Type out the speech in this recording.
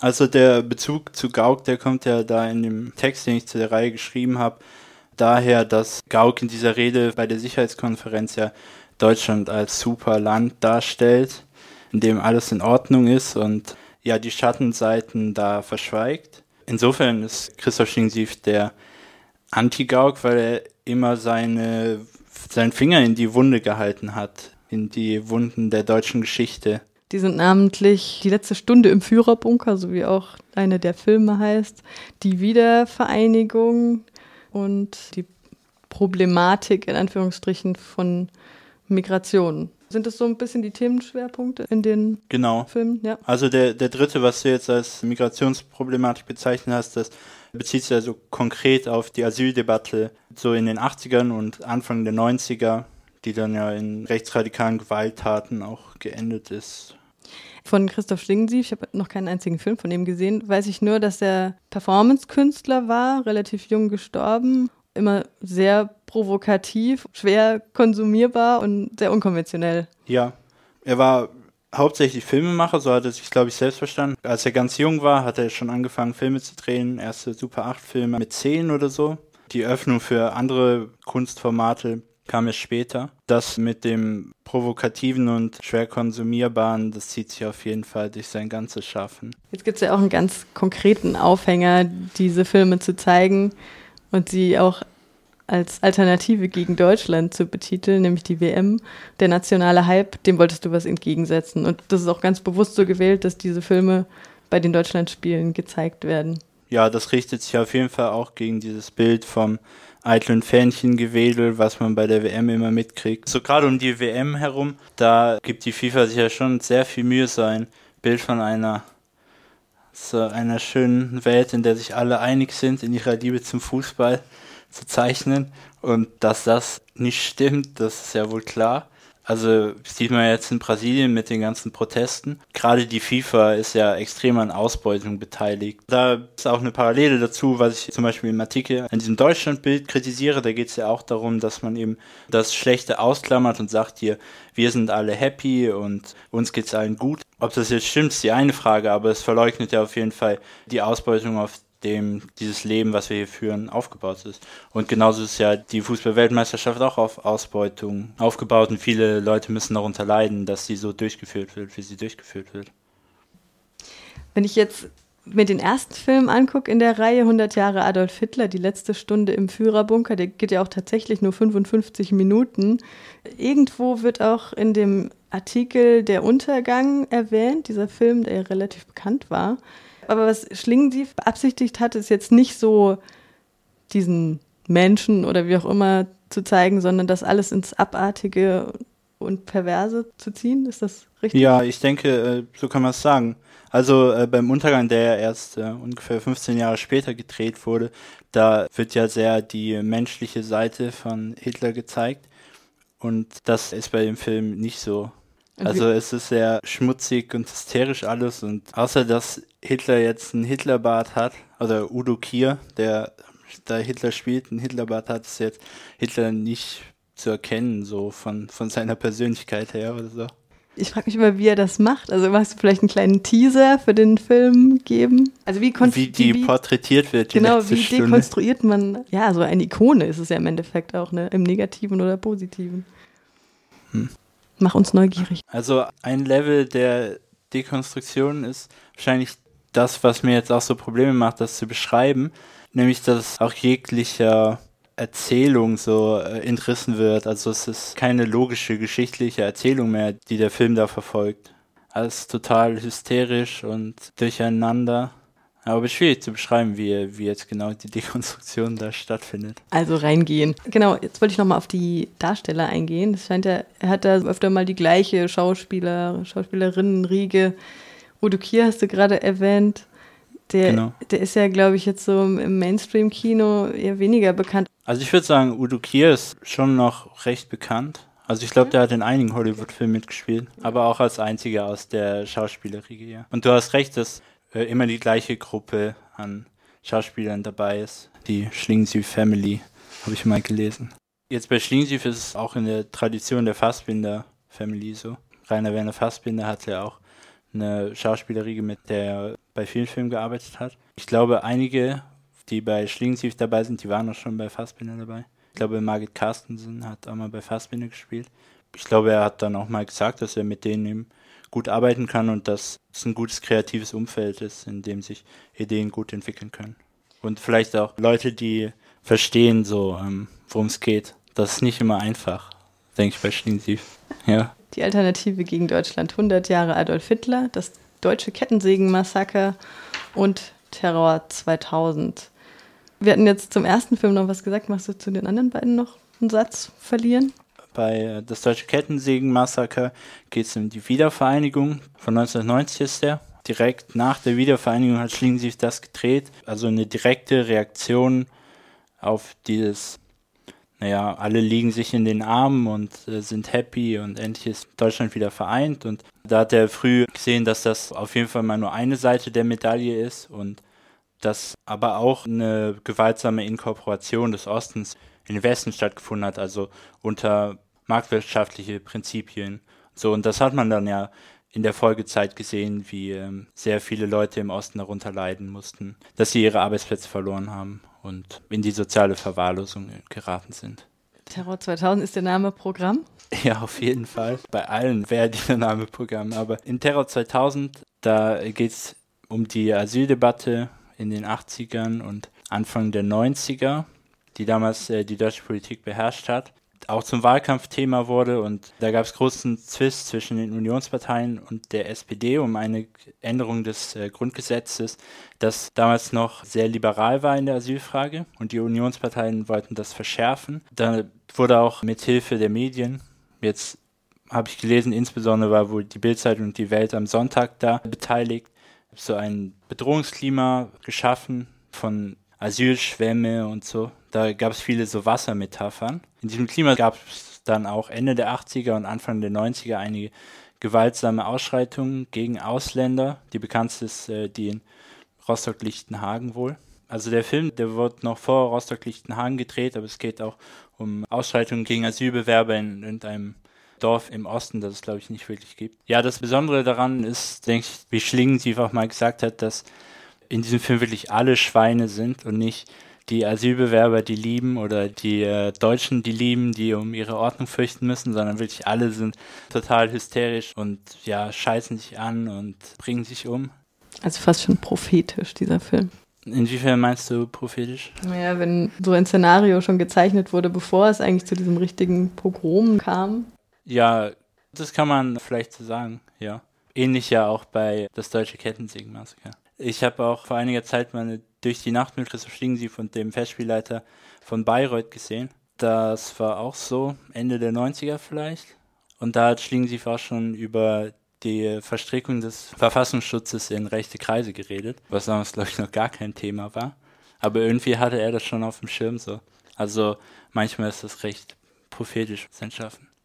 Also der Bezug zu Gauck, der kommt ja da in dem Text, den ich zu der Reihe geschrieben habe, daher, dass Gauck in dieser Rede bei der Sicherheitskonferenz ja Deutschland als super Land darstellt, in dem alles in Ordnung ist und ja die Schattenseiten da verschweigt. Insofern ist Christoph Schlingensief der Anti-Gauck, weil er immer seine, seinen Finger in die Wunde gehalten hat, in die Wunden der deutschen Geschichte. Die sind namentlich die letzte Stunde im Führerbunker, so wie auch eine der Filme heißt, die Wiedervereinigung und die Problematik in Anführungsstrichen von Migration. Sind das so ein bisschen die Themenschwerpunkte in den genau. Filmen? Ja. Also der, der dritte, was du jetzt als Migrationsproblematik bezeichnet hast, das bezieht sich ja so konkret auf die Asyldebatte so in den 80ern und Anfang der 90er, die dann ja in rechtsradikalen Gewalttaten auch geendet ist. Von Christoph Schlingensief, ich habe noch keinen einzigen Film von ihm gesehen, weiß ich nur, dass er Performance-Künstler war, relativ jung gestorben immer sehr provokativ, schwer konsumierbar und sehr unkonventionell. Ja, er war hauptsächlich Filmemacher, so hat er sich, glaube ich, selbst verstanden. Als er ganz jung war, hat er schon angefangen, Filme zu drehen, erste Super 8-Filme mit 10 oder so. Die Öffnung für andere Kunstformate kam erst später. Das mit dem Provokativen und schwer konsumierbaren, das zieht sich auf jeden Fall durch sein ganzes Schaffen. Jetzt gibt es ja auch einen ganz konkreten Aufhänger, diese Filme zu zeigen und sie auch als Alternative gegen Deutschland zu betiteln, nämlich die WM, der nationale Hype, dem wolltest du was entgegensetzen. Und das ist auch ganz bewusst so gewählt, dass diese Filme bei den Deutschlandspielen gezeigt werden. Ja, das richtet sich auf jeden Fall auch gegen dieses Bild vom eitlen Fähnchengewedel, was man bei der WM immer mitkriegt. So gerade um die WM herum, da gibt die FIFA sich ja schon sehr viel Mühe, sein Bild von einer zu einer schönen Welt, in der sich alle einig sind in ihrer Liebe zum Fußball zu zeichnen. Und dass das nicht stimmt, das ist ja wohl klar. Also sieht man jetzt in Brasilien mit den ganzen Protesten. Gerade die FIFA ist ja extrem an Ausbeutung beteiligt. Da ist auch eine Parallele dazu, was ich zum Beispiel im Artikel an diesem Deutschlandbild kritisiere. Da geht es ja auch darum, dass man eben das Schlechte ausklammert und sagt hier, wir sind alle happy und uns geht's allen gut. Ob das jetzt stimmt, ist die eine Frage, aber es verleugnet ja auf jeden Fall die Ausbeutung auf dem dieses Leben, was wir hier führen, aufgebaut ist. Und genauso ist ja die Fußball-Weltmeisterschaft auch auf Ausbeutung aufgebaut und viele Leute müssen darunter leiden, dass sie so durchgeführt wird, wie sie durchgeführt wird. Wenn ich jetzt mir den ersten Film angucke in der Reihe 100 Jahre Adolf Hitler, die letzte Stunde im Führerbunker, der geht ja auch tatsächlich nur 55 Minuten. Irgendwo wird auch in dem Artikel Der Untergang erwähnt, dieser Film, der ja relativ bekannt war. Aber was Schlingensief beabsichtigt hat, ist jetzt nicht so diesen Menschen oder wie auch immer zu zeigen, sondern das alles ins Abartige und Perverse zu ziehen. Ist das richtig? Ja, ich denke, äh, so kann man es sagen. Also äh, beim Untergang, der ja erst äh, ungefähr 15 Jahre später gedreht wurde, da wird ja sehr die menschliche Seite von Hitler gezeigt. Und das ist bei dem Film nicht so. Also es ist sehr schmutzig und hysterisch alles und außer dass Hitler jetzt einen Hitlerbart hat, oder Udo Kier, der da Hitler spielt, einen Hitlerbart hat, ist jetzt Hitler nicht zu erkennen, so von, von seiner Persönlichkeit her oder so. Ich frage mich immer, wie er das macht. Also magst du vielleicht einen kleinen Teaser für den Film geben? Also wie, wie die wie, porträtiert wird. Die genau, wie Stunde. dekonstruiert man, ja, so eine Ikone ist es ja im Endeffekt auch, ne? Im Negativen oder Positiven. Hm. Mach uns neugierig. Also ein Level der Dekonstruktion ist wahrscheinlich das, was mir jetzt auch so Probleme macht, das zu beschreiben, nämlich dass auch jeglicher Erzählung so äh, entrissen wird. Also es ist keine logische geschichtliche Erzählung mehr, die der Film da verfolgt. Alles total hysterisch und durcheinander. Aber schwierig zu beschreiben, wie, wie jetzt genau die Dekonstruktion da stattfindet. Also reingehen. Genau, jetzt wollte ich nochmal auf die Darsteller eingehen. Es scheint ja, er hat da öfter mal die gleiche Schauspieler, Schauspielerinnenriege. Udo Kier hast du gerade erwähnt. Der, genau. der ist ja, glaube ich, jetzt so im Mainstream-Kino eher weniger bekannt. Also ich würde sagen, Udo Kier ist schon noch recht bekannt. Also ich glaube, der hat in einigen Hollywood-Filmen mitgespielt, aber auch als einziger aus der Schauspielerriege. Ja. Und du hast recht, dass äh, immer die gleiche Gruppe an Schauspielern dabei ist. Die Schlingensief Family, habe ich mal gelesen. Jetzt bei Schlingensief ist es auch in der Tradition der Fassbinder Family so. Rainer Werner Fassbinder hat ja auch eine Schauspielerin, mit der er bei vielen Filmen gearbeitet hat. Ich glaube, einige, die bei Schlingensief dabei sind, die waren auch schon bei Fassbinder dabei. Ich glaube, Margit Carstensen hat auch mal bei Fassbinder gespielt. Ich glaube, er hat dann auch mal gesagt, dass er mit denen eben gut arbeiten kann und dass es ein gutes kreatives Umfeld ist, in dem sich Ideen gut entwickeln können. Und vielleicht auch Leute, die verstehen, so ähm, worum es geht. Das ist nicht immer einfach, denke ich bei Schlingensief. Ja. Die Alternative gegen Deutschland 100 Jahre Adolf Hitler, das deutsche Kettensägen-Massaker und Terror 2000. Wir hatten jetzt zum ersten Film noch was gesagt. Machst du zu den anderen beiden noch einen Satz verlieren? Bei äh, das deutsche Kettensägen-Massaker geht es um die Wiedervereinigung. Von 1990 ist der. Direkt nach der Wiedervereinigung hat Schlingensief das gedreht. Also eine direkte Reaktion auf dieses naja, alle liegen sich in den Armen und äh, sind happy und endlich ist Deutschland wieder vereint. Und da hat er früh gesehen, dass das auf jeden Fall mal nur eine Seite der Medaille ist und dass aber auch eine gewaltsame Inkorporation des Ostens in den Westen stattgefunden hat, also unter marktwirtschaftliche Prinzipien. So, und das hat man dann ja in der Folgezeit gesehen, wie ähm, sehr viele Leute im Osten darunter leiden mussten, dass sie ihre Arbeitsplätze verloren haben und in die soziale Verwahrlosung geraten sind. Terror 2000 ist der Name Programm? Ja, auf jeden Fall. Bei allen wäre dieser Name Programm. Aber in Terror 2000, da geht es um die Asyldebatte in den 80ern und Anfang der 90er, die damals äh, die deutsche Politik beherrscht hat auch zum Wahlkampfthema wurde und da gab es großen Zwist zwischen den Unionsparteien und der SPD um eine Änderung des äh, Grundgesetzes, das damals noch sehr liberal war in der Asylfrage und die Unionsparteien wollten das verschärfen. Da wurde auch mit Hilfe der Medien jetzt habe ich gelesen, insbesondere war wohl die Bildzeitung und die Welt am Sonntag da beteiligt, so ein Bedrohungsklima geschaffen von Asylschwämme und so. Da gab es viele so Wassermetaphern. In diesem Klima gab es dann auch Ende der 80er und Anfang der 90er einige gewaltsame Ausschreitungen gegen Ausländer. Die bekannteste ist äh, die in Rostock-Lichtenhagen wohl. Also der Film, der wird noch vor Rostock-Lichtenhagen gedreht, aber es geht auch um Ausschreitungen gegen Asylbewerber in irgendeinem Dorf im Osten, das es glaube ich nicht wirklich gibt. Ja, das Besondere daran ist, denke ich, wie Schlingensief auch mal gesagt hat, dass in diesem Film wirklich alle Schweine sind und nicht die Asylbewerber, die lieben oder die äh, Deutschen, die lieben, die um ihre Ordnung fürchten müssen, sondern wirklich alle sind total hysterisch und ja, scheißen sich an und bringen sich um. Also fast schon prophetisch, dieser Film. Inwiefern meinst du prophetisch? Naja, wenn so ein Szenario schon gezeichnet wurde, bevor es eigentlich zu diesem richtigen Pogrom kam. Ja, das kann man vielleicht so sagen, ja. Ähnlich ja auch bei das deutsche Kettensägenmassaker. Ich habe auch vor einiger Zeit mal durch die Nacht mit Christoph Schlingensief und dem Festspielleiter von Bayreuth gesehen. Das war auch so Ende der 90er vielleicht. Und da hat Schlingensief auch schon über die Verstrickung des Verfassungsschutzes in rechte Kreise geredet, was damals, glaube ich, noch gar kein Thema war. Aber irgendwie hatte er das schon auf dem Schirm so. Also manchmal ist das recht prophetisch, sein Schaffen.